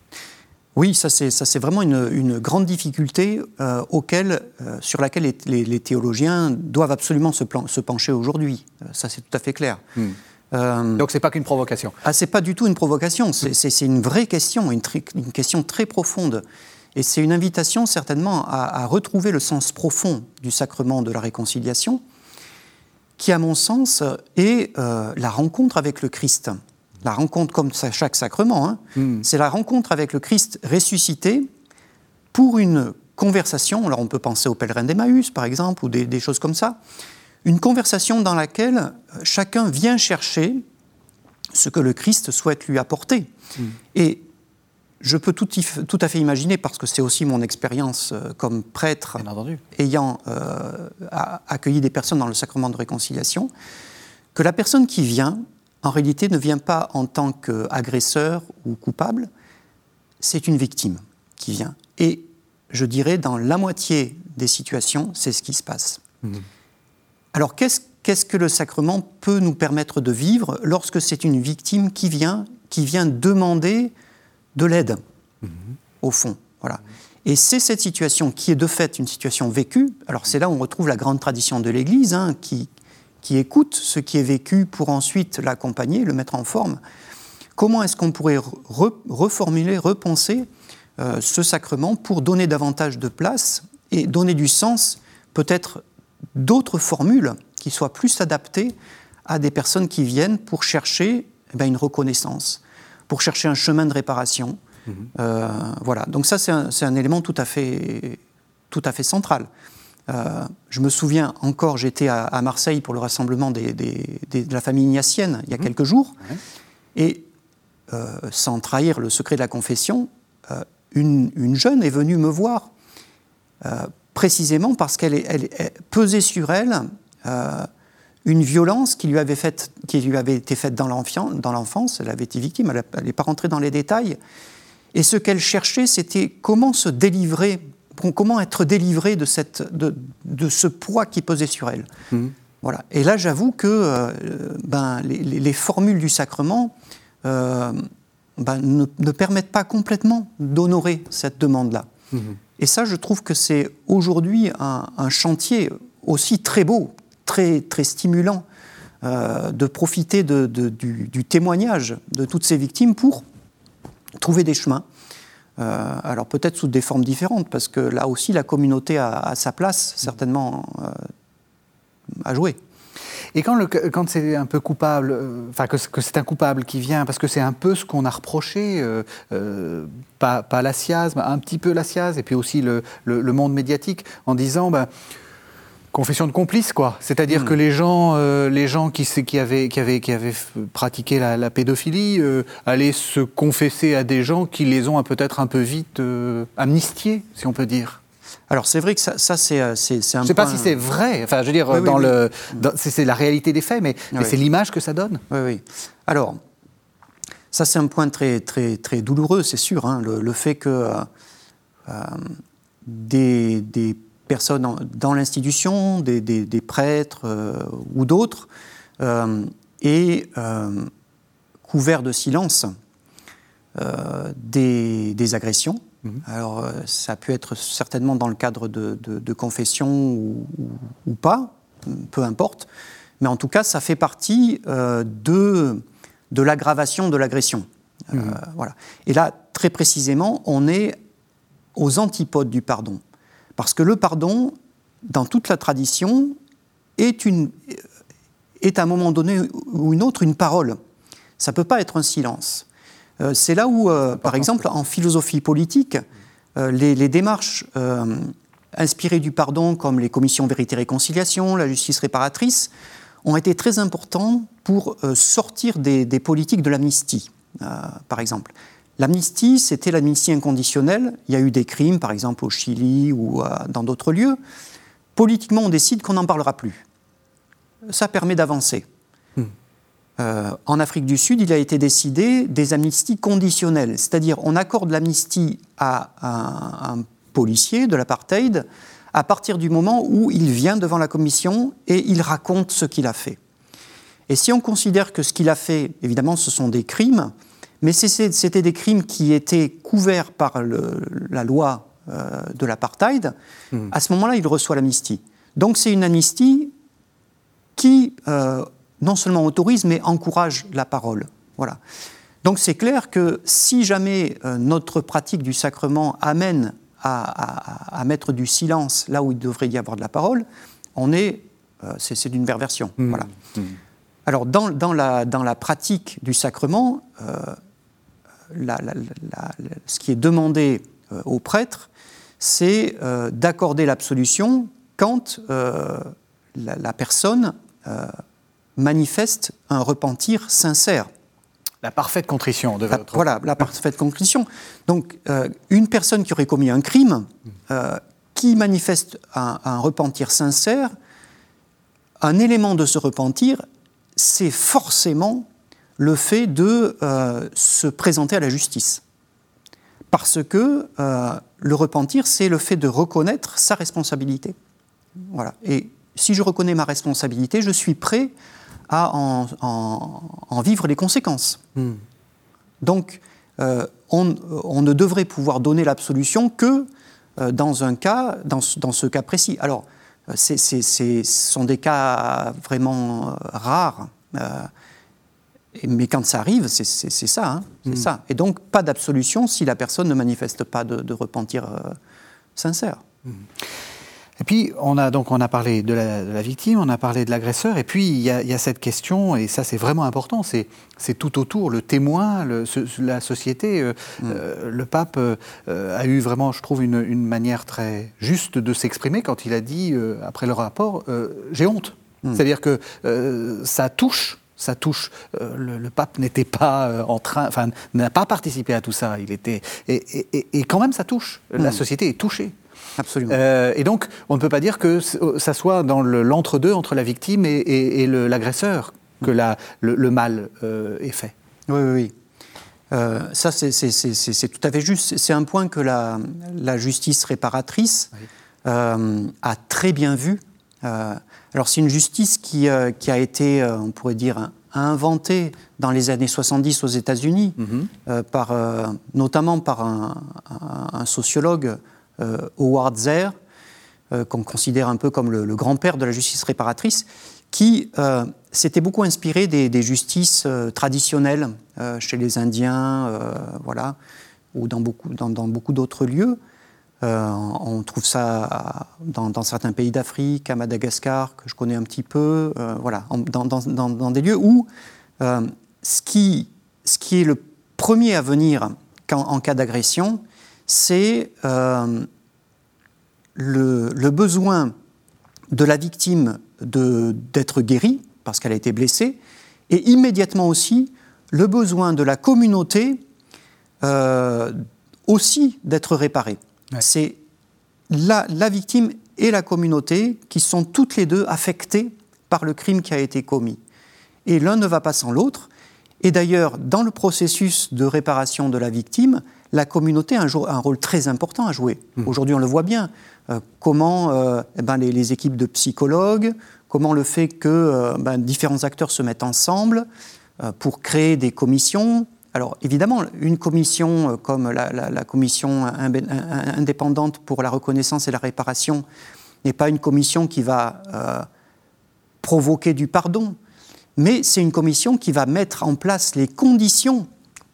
Oui, ça c'est vraiment une, grande difficulté euh, auquel, sur laquelle les, théologiens doivent absolument se, se pencher aujourd'hui. ça c'est tout à fait clair. Hmm. Euh, Donc c'est pas qu'une provocation. Ah, c'est pas du tout une provocation. C'est une vraie question, une, une, question très profonde. Et c'est une invitation certainement à, retrouver le sens profond du sacrement de la réconciliation, qui, à mon sens, est euh, la rencontre avec le Christ. La rencontre, comme chaque sacrement, hein, hmm. c'est la rencontre avec le Christ ressuscité pour une conversation. Alors on peut penser au pèlerin d'Emmaüs, par exemple, ou des, des choses comme ça une conversation dans laquelle euh, chacun vient chercher ce que le Christ souhaite lui apporter. Hmm. Et je peux tout, à fait imaginer, parce que c'est aussi mon expérience euh, comme prêtre, ayant euh, accueilli des personnes dans le sacrement de réconciliation, que la personne qui vient, en réalité, ne vient pas en tant qu'agresseur ou coupable, c'est une victime qui vient. Et je dirais, dans la moitié des situations, c'est ce qui se passe. Hmm. Alors qu'est-ce que le sacrement peut nous permettre de vivre lorsque c'est une victime qui vient, qui vient demander de l'aide, mhm. au fond voilà. Et c'est cette situation qui est de fait une situation vécue. Alors c'est là où on retrouve la grande tradition de l'Église, hein, qui, qui écoute ce qui est vécu pour ensuite l'accompagner, le mettre en forme. Comment est-ce qu'on pourrait reformuler, repenser euh, ce sacrement pour donner davantage de place et donner du sens peut-être d'autres formules qui soient plus adaptées à des personnes qui viennent pour chercher eh ben, une reconnaissance, pour chercher un chemin de réparation. Mhm. Euh, voilà, donc ça c'est un, élément tout à fait, tout à fait central. Euh, je me souviens encore, j'étais à, Marseille pour le rassemblement de la famille ignatienne il y a mhm. quelques jours, et euh, sans trahir le secret de la confession, une, une, jeune est venue me voir précisément parce qu'elle pesait sur elle euh, une violence qui lui, avait fait, qui lui avait été faite dans l'enfance, elle avait été victime, elle n'est pas rentrée dans les détails. Et ce qu'elle cherchait, c'était comment se délivrer, comment être délivrée de, cette, de, de ce poids qui pesait sur elle. Mmh. Voilà. Et là, j'avoue que euh, ben, les, formules du sacrement euh, ben, ne, permettent pas complètement d'honorer cette demande-là. Mmh. Et ça, je trouve que c'est aujourd'hui un, chantier aussi très beau, très, stimulant, euh, de profiter du, témoignage de toutes ces victimes pour trouver des chemins. Euh, alors peut-être sous des formes différentes, parce que là aussi, la communauté a, sa place, certainement, euh, à jouer. Et quand, quand c'est un peu coupable, euh, enfin que, c'est un coupable qui vient, parce que c'est un peu ce qu'on a reproché, euh, euh, pas, pas la un petit peu la et puis aussi le, le, monde médiatique, en disant, ben, confession de complice, quoi. C'est-à-dire hmm. que les gens, les gens qui, qui, avaient, qui, avaient, qui avaient pratiqué la, pédophilie allaient se confesser à des gens qui les ont peut-être un peu vite amnistiés, si on peut dire. Alors c'est vrai que ça, ça c'est, euh, c'est, un Je ne sais pas si c'est vrai, enfin je veux dire, dans le, c'est, la réalité des faits, mais, c'est l'image que ça donne. Oui, oui. Alors, ça c'est un point très, très, très douloureux, c'est sûr, hein, le, fait que euh, euh, des, des, personnes dans l'institution, des, des, prêtres ou d'autres, aient couvert de silence des, agressions Mhm. Alors, euh, ça a pu être certainement dans le cadre de, de, confession ou, pas, peu importe. Mais en tout cas, ça fait partie euh, de, de l'aggravation de l'agression. Euh, mhm. voilà. Et là, très précisément, on est aux antipodes du pardon. Parce que le pardon, dans toute la tradition, est, une, est à un moment donné ou une autre une parole. Ça ne peut pas être un silence. Euh, c'est là où, euh, par exemple, en philosophie politique, les, démarches inspirées du pardon, comme les commissions vérité-réconciliation, la justice réparatrice, ont été très importantes pour sortir des, des, politiques de l'amnistie, par exemple. L'amnistie, c'était l'amnistie inconditionnelle. Il y a eu des crimes, par exemple au Chili ou dans d'autres lieux. Politiquement, on décide qu'on n'en parlera plus. Ça permet d'avancer. Euh, en Afrique du Sud, il a été décidé des amnisties conditionnelles, c'est-à-dire on accorde l'amnistie à un, un, policier de l'apartheid à partir du moment où il vient devant la commission et il raconte ce qu'il a fait. Et si on considère que ce qu'il a fait, évidemment, ce sont des crimes, mais c'était des crimes qui étaient couverts par la loi euh, de l'apartheid. Hmm. À ce moment-là, il reçoit l'amnistie. Donc c'est une amnistie qui euh, non seulement autorise, mais encourage la parole. Voilà. Donc c'est clair que si jamais euh, notre pratique du sacrement amène à, mettre du silence là où il devrait y avoir de la parole, on est, c'est d'une perversion. Hmm. Voilà. Hmm. Alors dans, dans, la, dans, la, pratique du sacrement, ce qui est demandé euh, aux prêtres, c'est euh, d'accorder l'absolution quand euh, la, personne manifeste un repentir sincère. La parfaite contrition de votre... voilà, la parfaite contrition. Donc, une personne qui aurait commis un crime, qui manifeste un, repentir sincère, un élément de ce repentir, c'est forcément le fait de euh, se présenter à la justice. Parce que euh, le repentir, c'est le fait de reconnaître sa responsabilité. Voilà. Et si je reconnais ma responsabilité, je suis prêt à en, vivre les conséquences. Hmm. Donc, euh, on, ne devrait pouvoir donner l'absolution que dans un cas, dans, dans, ce cas précis. Alors, ce sont des cas vraiment rares mais quand ça arrive, c'est ça, hein, c'est hmm. ça. Et donc, pas d'absolution si la personne ne manifeste pas de, repentir euh, sincère. Hmm. Et puis, on a, donc, on a parlé de la, victime, on a parlé de l'agresseur, et puis il y, a, cette question, et ça c'est vraiment important, c'est tout autour, le témoin, le, la société. Euh, hmm. euh, le pape a eu vraiment, je trouve, une, une manière très juste de s'exprimer quand il a dit, après le rapport, j'ai honte. C'est-à-dire que ça touche ça touche. Euh, le, pape n'était pas euh, en train, enfin, n'a pas participé à tout ça. Il était, et, quand même, ça touche. La hmm. société est touchée. Absolument. Euh, et donc, on ne peut pas dire que ça soit dans l'entre-deux entre la victime et, l'agresseur que la, le, mal est fait. Oui, oui, oui. ça, c'est tout à fait juste. C'est un point que la, la justice réparatrice a très bien vu alors c'est une justice qui, euh, qui, a été, euh, on pourrait dire, inventée dans les années 70 aux États-Unis, mhm. euh, par, notamment par un, sociologue, Howard Zer, qu'on considère un peu comme le, grand-père de la justice réparatrice, qui s'était beaucoup inspiré des, justices traditionnelles chez les Indiens, voilà, ou dans beaucoup, dans, beaucoup d'autres lieux. Euh, on trouve ça dans, certains pays d'Afrique, à Madagascar, que je connais un petit peu, euh, voilà, dans, des lieux où euh, ce, qui, ce qui est le premier à venir en cas d'agression, c'est le, le, besoin de la victime d'être guérie, parce qu'elle a été blessée, et immédiatement aussi le besoin de la communauté aussi d'être réparée. C'est la, victime et la communauté qui sont toutes les deux affectées par le crime qui a été commis. Et l'un ne va pas sans l'autre. Et d'ailleurs, dans le processus de réparation de la victime, la communauté a un, rôle très important à jouer. Mmh. Aujourd'hui, on le voit bien. Euh, comment euh, eh ben, les, équipes de psychologues, comment le fait que euh, ben, différents acteurs se mettent ensemble pour créer des commissions, alors évidemment, une commission comme la, commission indépendante pour la reconnaissance et la réparation n'est pas une commission qui va provoquer du pardon, mais c'est une commission qui va mettre en place les conditions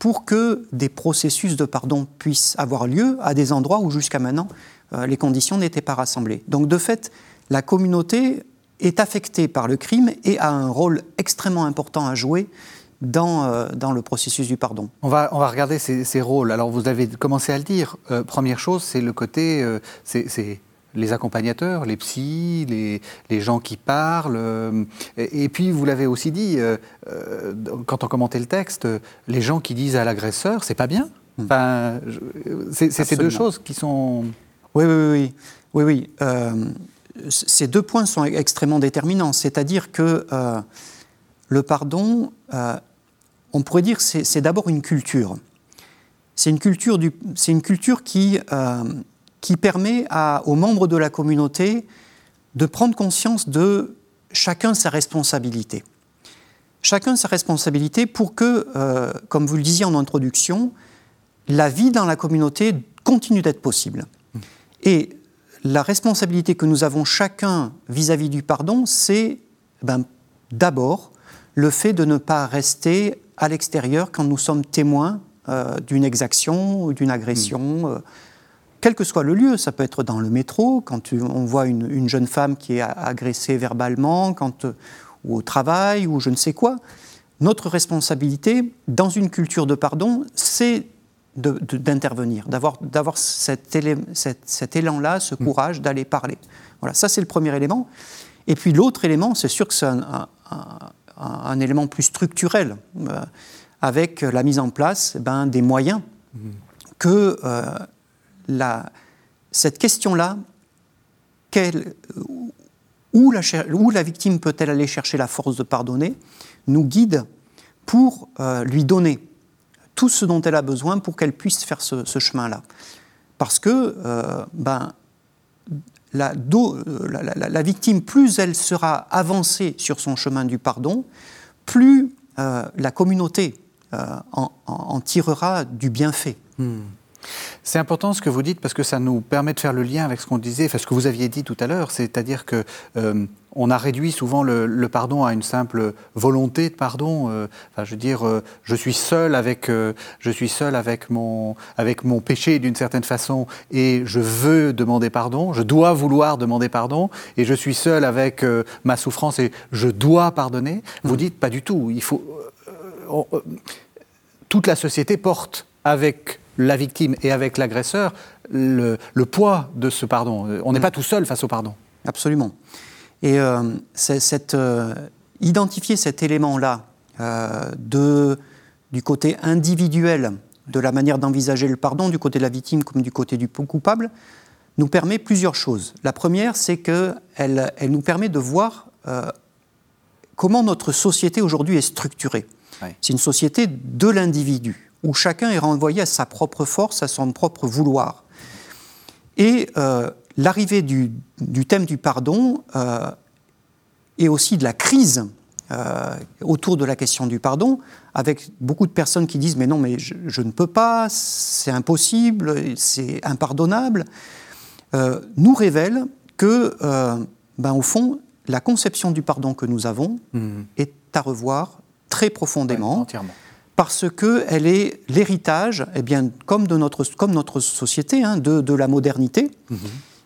pour que des processus de pardon puissent avoir lieu à des endroits où jusqu'à maintenant euh, les conditions n'étaient pas rassemblées. Donc de fait, la communauté est affectée par le crime et a un rôle extrêmement important à jouer dans, euh, dans le processus du pardon. On va, on va regarder ces, rôles. Alors vous avez commencé à le dire. Euh, première chose, c'est le côté, c'est les accompagnateurs, les psys, les, les gens qui parlent. Et, puis vous l'avez aussi dit, quand on commentait le texte, les gens qui disent à l'agresseur, c'est pas bien. Hmm. Enfin, c'est ces deux choses qui sont. Oui, oui, oui, oui, oui. ces deux points sont extrêmement déterminants. C'est-à-dire que le pardon, euh, on pourrait dire que c'est d'abord une culture. C'est une culture, une culture qui, euh, qui permet aux membres de la communauté de prendre conscience de chacun sa responsabilité. Chacun sa responsabilité pour que, euh, comme vous le disiez en introduction, la vie dans la communauté continue d'être possible. Et la responsabilité que nous avons chacun vis-à-vis du pardon, c'est ben, d'abord le fait de ne pas rester à l'extérieur quand nous sommes témoins euh, d'une exaction ou d'une agression. Hmm. Quel que soit le lieu, ça peut être dans le métro, quand on voit une, jeune femme qui est agressée verbalement, quand, ou au travail, ou je ne sais quoi. Notre responsabilité, dans une culture de pardon, c'est d'intervenir, d'avoir cet, élan-là, ce hmm. courage d'aller parler. Voilà, ça c'est le premier élément. Et puis l'autre élément, c'est sûr que c'est un, un, élément plus structurel, euh, avec la mise en place eh ben, des moyens que euh, cette question-là, où la, victime peut-elle aller chercher la force de pardonner, nous guide pour euh, lui donner tout ce dont elle a besoin pour qu'elle puisse faire ce, chemin-là. Parce que ben, la, la, victime, plus elle sera avancée sur son chemin du pardon, plus euh, la communauté euh, en, tirera du bienfait. Hmm. C'est important ce que vous dites parce que ça nous permet de faire le lien avec ce qu'on disait, enfin ce que vous aviez dit tout à l'heure, c'est-à-dire que euh, on a réduit souvent le, pardon à une simple volonté de pardon. Euh, enfin, je veux dire, euh, je suis seul avec, je suis seul avec mon, avec mon péché d'une certaine façon et je veux demander pardon, je dois vouloir demander pardon et je suis seul avec ma souffrance et je dois pardonner. Vous mmh. dites pas du tout. Il faut toute la société porte avec la victime et avec l'agresseur le, poids de ce pardon. On n'est pas tout seul face au pardon. Absolument. Et euh, cette, euh, identifier cet élément-là euh, du côté individuel de la manière d'envisager le pardon, du côté de la victime comme du côté du coupable, nous permet plusieurs choses. La première, c'est qu'elle elle nous permet de voir comment notre société aujourd'hui est structurée. C'est une société de l'individu où chacun est renvoyé à sa propre force, à son propre vouloir. Et euh, l'arrivée du, thème du pardon euh, et aussi de la crise euh, autour de la question du pardon, avec beaucoup de personnes qui disent mais non, mais je, ne peux pas, c'est impossible, c'est impardonnable, nous révèle que, ben, au fond, la conception du pardon que nous avons mmh. est à revoir très profondément. entièrement parce qu'elle est l'héritage, eh bien, comme, de notre, comme notre société, hein, de, la modernité, mhm.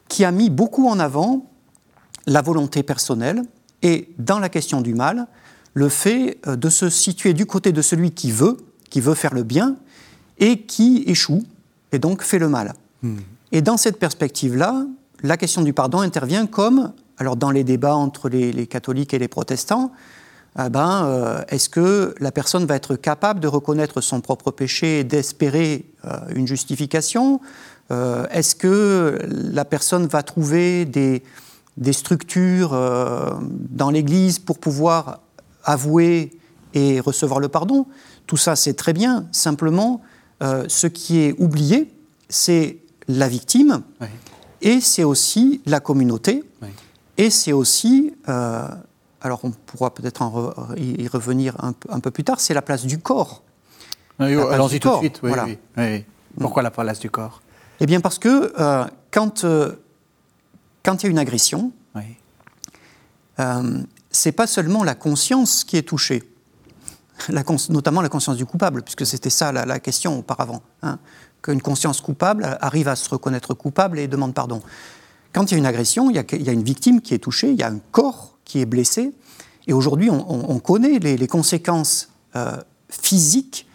qui a mis beaucoup en avant la volonté personnelle et, dans la question du mal, le fait euh, de se situer du côté de celui qui veut, qui veut faire le bien, et qui échoue, et donc fait le mal. Mhm. Et dans cette perspective-là, la question du pardon intervient comme, alors dans les débats entre les catholiques et les protestants, ah ben, euh, est-ce que la personne va être capable de reconnaître son propre péché et d'espérer euh, une justification? Euh, Est-ce que la personne va trouver des, structures dans l'Église pour pouvoir avouer et recevoir le pardon? Tout ça, c'est très bien. Simplement, ce qui est oublié, c'est la victime et c'est aussi la communauté et c'est aussi alors on pourra peut-être y revenir un, peu plus tard, c'est la place du corps. Allons-y tout de suite. Oui, Pourquoi la place du corps? Eh bien parce que euh, quand, euh, quand il y a une agression, euh, c'est pas seulement la conscience qui est touchée, notamment la conscience du coupable, puisque c'était ça la, question auparavant, hein, qu'une conscience coupable arrive à se reconnaître coupable et demande pardon. Quand il y a une agression, il y a, il y a une victime qui est touchée, il y a un corps qui est blessé. Et aujourd'hui, on, connaît les, conséquences physique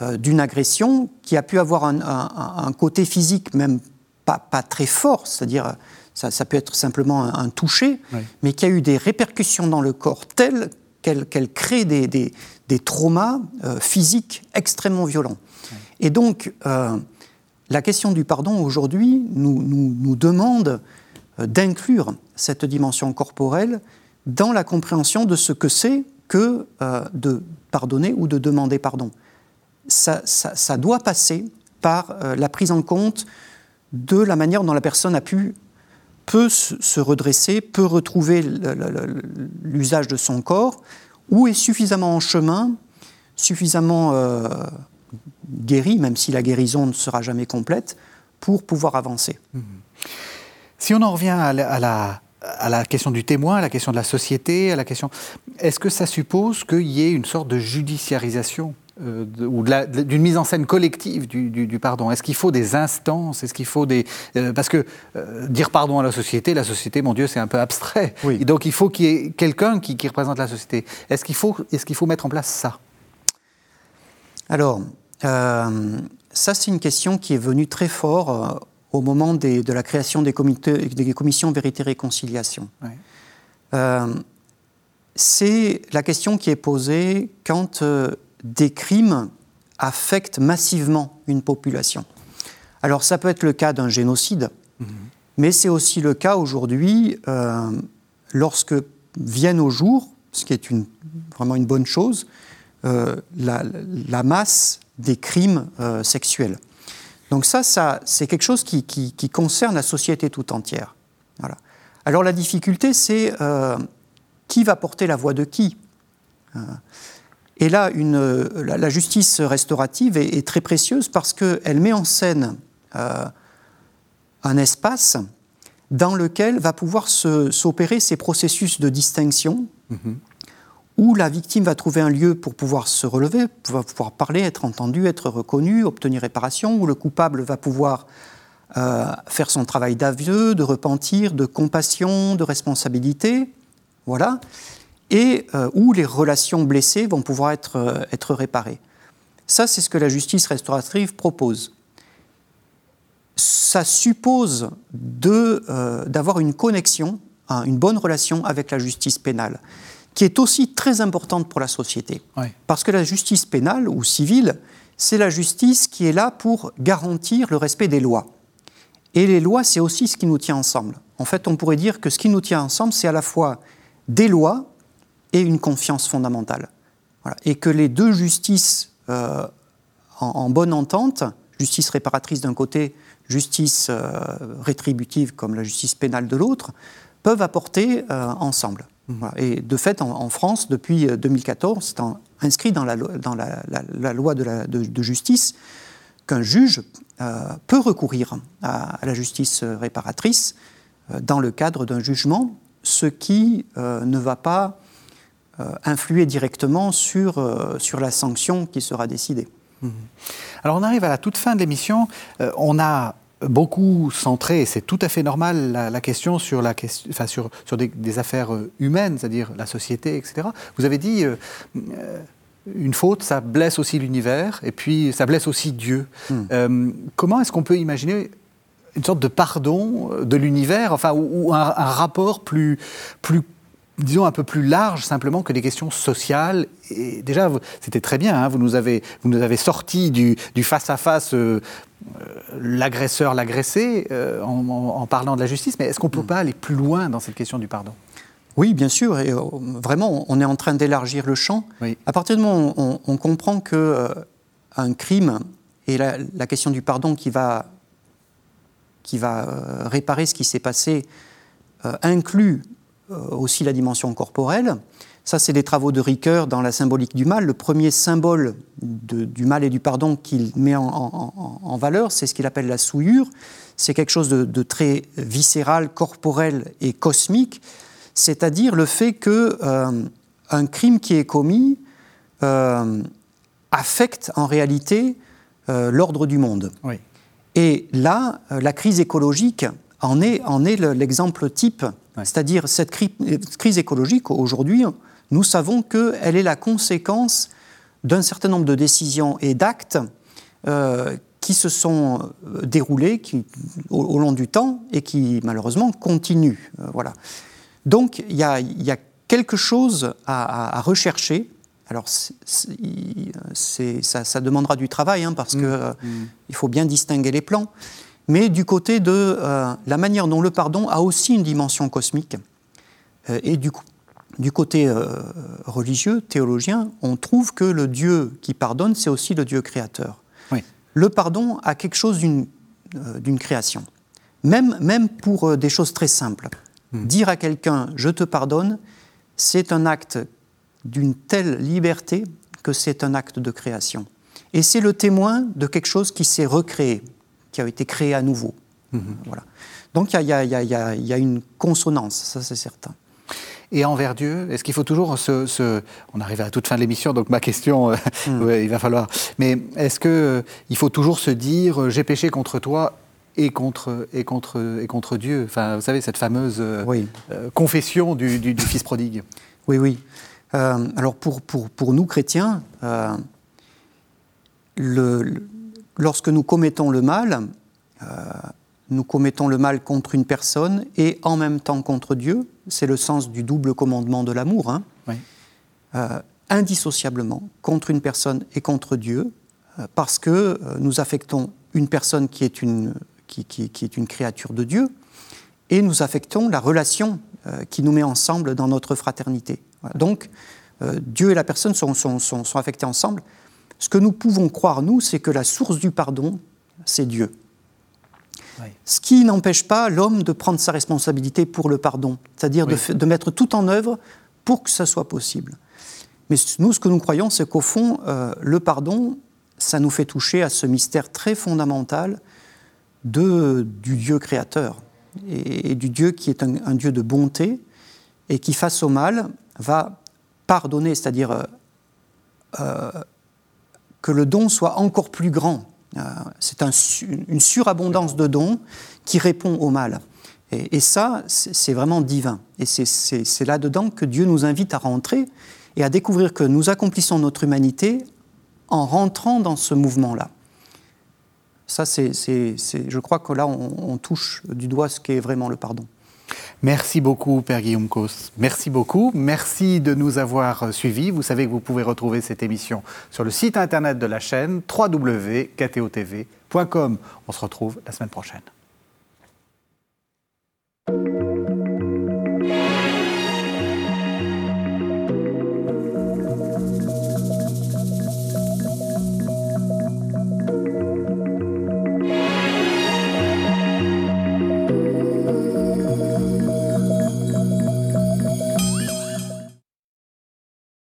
d'une agression qui a pu avoir un, côté physique même pas, pas très fort, c'est-à-dire ça, peut être simplement un, toucher, mais qui a eu des répercussions dans le corps telles qu'elle crée des, traumas physiques extrêmement violents. Et donc, la question du pardon aujourd'hui nous, nous, demande euh, d'inclure cette dimension corporelle dans la compréhension de ce que c'est que euh, de pardonner ou de demander pardon. Ça, doit passer par euh, la prise en compte de la manière dont la personne a pu peut se redresser, peut retrouver l'usage de son corps, ou est suffisamment en chemin, suffisamment guéri, même si la guérison ne sera jamais complète, pour pouvoir avancer. Mhm. Si on en revient à la, à la, question du témoin, à la question de la société, à la question, est-ce que ça suppose qu'il y ait une sorte de judiciarisation euh, ou d'une mise en scène collective du, pardon? Est-ce qu'il faut des instances? Est-ce qu'il faut des euh, parce que euh, dire pardon à la société, la société, mon Dieu, c'est un peu abstrait. Et donc il faut qu'il y ait quelqu'un qui, qui, représente la société. Est-ce qu'il faut est-ce qu'il faut mettre en place ça? Alors, ça, c'est une question qui est venue très fort au moment de la création des, des commissions vérité-réconciliation. Euh, c'est la question qui est posée quand des crimes affectent massivement une population. Alors ça peut être le cas d'un génocide, mhm. mais c'est aussi le cas aujourd'hui lorsque viennent au jour, ce qui est une, vraiment une bonne chose, la, la, masse des crimes euh, sexuels. Donc ça, ça c'est quelque chose qui, concerne la société tout entière. Voilà. Alors la difficulté, c'est euh, qui va porter la voix de qui euh, Et là, la, justice restaurative est, très précieuse parce qu'elle met en scène un espace dans lequel va pouvoir s'opérer ces processus de distinction mm-hmm où la victime va trouver un lieu pour pouvoir se relever, pour pouvoir parler, être entendu, être reconnu, obtenir réparation, où le coupable va pouvoir euh, faire son travail d'aveu, de repentir, de compassion, de responsabilité, voilà, et euh, où les relations blessées vont pouvoir être, euh, être réparées. Ça, c'est ce que la justice restaurative propose. Ça suppose d'avoir une connexion, hein, une bonne relation avec la justice pénale qui est aussi très importante pour la société. Parce que la justice pénale ou civile, c'est la justice qui est là pour garantir le respect des lois. Et les lois, c'est aussi ce qui nous tient ensemble. En fait, on pourrait dire que ce qui nous tient ensemble, c'est à la fois des lois et une confiance fondamentale. Et que les deux justices euh, en, bonne entente, justice réparatrice d'un côté, justice euh, rétributive comme la justice pénale de l'autre, peuvent apporter euh, ensemble. Et de fait, en, France, depuis 2014, euh, c'est inscrit dans la, loi de, justice qu'un juge euh, peut recourir à, la justice réparatrice euh, dans le cadre d'un jugement, ce qui ne va pas influer directement sur, sur la sanction qui sera décidée. Mmh. Alors on arrive à la toute fin de l'émission. on a beaucoup centré, et c'est tout à fait normal, la, question sur, la enfin, sur, sur des, affaires euh, humaines, c'est-à-dire la société, etc. Vous avez dit, euh, euh, une faute, ça blesse aussi l'univers, et puis ça blesse aussi Dieu. Hmm. comment est-ce qu'on peut imaginer une sorte de pardon de l'univers, enfin, ou, un, rapport plus, plus disons, un peu plus large simplement que des questions sociales. Et déjà, c'était très bien, hein, vous, nous avez, vous nous avez sorti du face-à-face euh, l'agresseur, l'agressé, euh, en, parlant de la justice, mais est-ce qu'on ne peut mm. pas aller plus loin dans cette question du pardon? Oui, bien sûr, et euh, vraiment, on est en train d'élargir le champ. À partir du moment où on, comprend que un crime et la, question du pardon qui va, qui va réparer ce qui s'est passé inclut aussi la dimension corporelle, ça, c'est des travaux de Ricoeur dans la symbolique du mal. Le premier symbole du mal et du pardon qu'il met en, valeur, c'est ce qu'il appelle la souillure. C'est quelque chose de, très viscéral, corporel et cosmique, c'est-à-dire le fait que euh, un crime qui est commis euh, affecte en réalité euh, l'ordre du monde. Et là, la crise écologique en est, en est l'exemple type. C'est-à-dire cette crise écologique, aujourd'hui, nous savons qu'elle est la conséquence d'un certain nombre de décisions et d'actes euh, qui se sont euh, déroulés qui, au, long du temps et qui malheureusement continuent. voilà. Donc il y, a, quelque chose à, rechercher. Alors ça, ça, demandera du travail hein, parce mmh. qu'il mmh. faut bien distinguer les plans. Mais du côté de la manière dont le pardon a aussi une dimension cosmique et du côté euh, religieux, théologien, on trouve que le Dieu qui pardonne, c'est aussi le Dieu créateur. Le pardon a quelque chose d'une euh, création. Même, même pour euh, des choses très simples. Hmm. Dire à quelqu'un je te pardonne, c'est un acte d'une telle liberté que c'est un acte de création. Et c'est le témoin de quelque chose qui s'est recréé, qui a été créé à nouveau. Hmm. Voilà. Donc il y, y, a une consonance, ça c'est certain et envers Dieu Est-ce qu'il faut toujours se, On arrive à la toute fin de l'émission, donc ma question, euh, hmm. il va falloir. Mais est-ce qu'il euh, il faut toujours se dire euh, j'ai péché contre toi et contre, et contre, et contre Dieu? Enfin, vous savez, cette fameuse confession du, Fils prodigue. Oui, oui. alors pour, pour, pour, nous chrétiens, le, lorsque nous commettons le mal, nous commettons le mal contre une personne et en même temps contre Dieu. C'est le sens du double commandement de l'amour. Hein. Euh, indissociablement, contre une personne et contre Dieu, euh, parce que euh, nous affectons une personne qui est une, qui, est une créature de Dieu, et nous affectons la relation qui nous met ensemble dans notre fraternité. Donc, Dieu et la personne sont, sont, sont, sont affectés ensemble. Ce que nous pouvons croire, nous, c'est que la source du pardon, c'est Dieu. Ce qui n'empêche pas l'homme de prendre sa responsabilité pour le pardon, c'est-à-dire de, mettre tout en œuvre pour que ça soit possible. Mais nous, ce que nous croyons, c'est qu'au fond, euh, le pardon, ça nous fait toucher à ce mystère très fondamental de, du Dieu créateur et, du Dieu qui est un, Dieu de bonté et qui, face au mal, va pardonner, c'est-à-dire euh, euh, que le don soit encore plus grand euh, c'est une surabondance de dons qui répond au mal. Et, ça, c'est vraiment divin. Et c'est là-dedans que Dieu nous invite à rentrer et à découvrir que nous accomplissons notre humanité en rentrant dans ce mouvement-là. Ça, c'est, je crois que là, on, touche du doigt ce qu'est vraiment le pardon. Merci beaucoup, Père Guillaume Cos. Merci beaucoup. Merci de nous avoir suivis. Vous savez que vous pouvez retrouver cette émission sur le site internet de la chaîne www.ktotv.com. On se retrouve la semaine prochaine.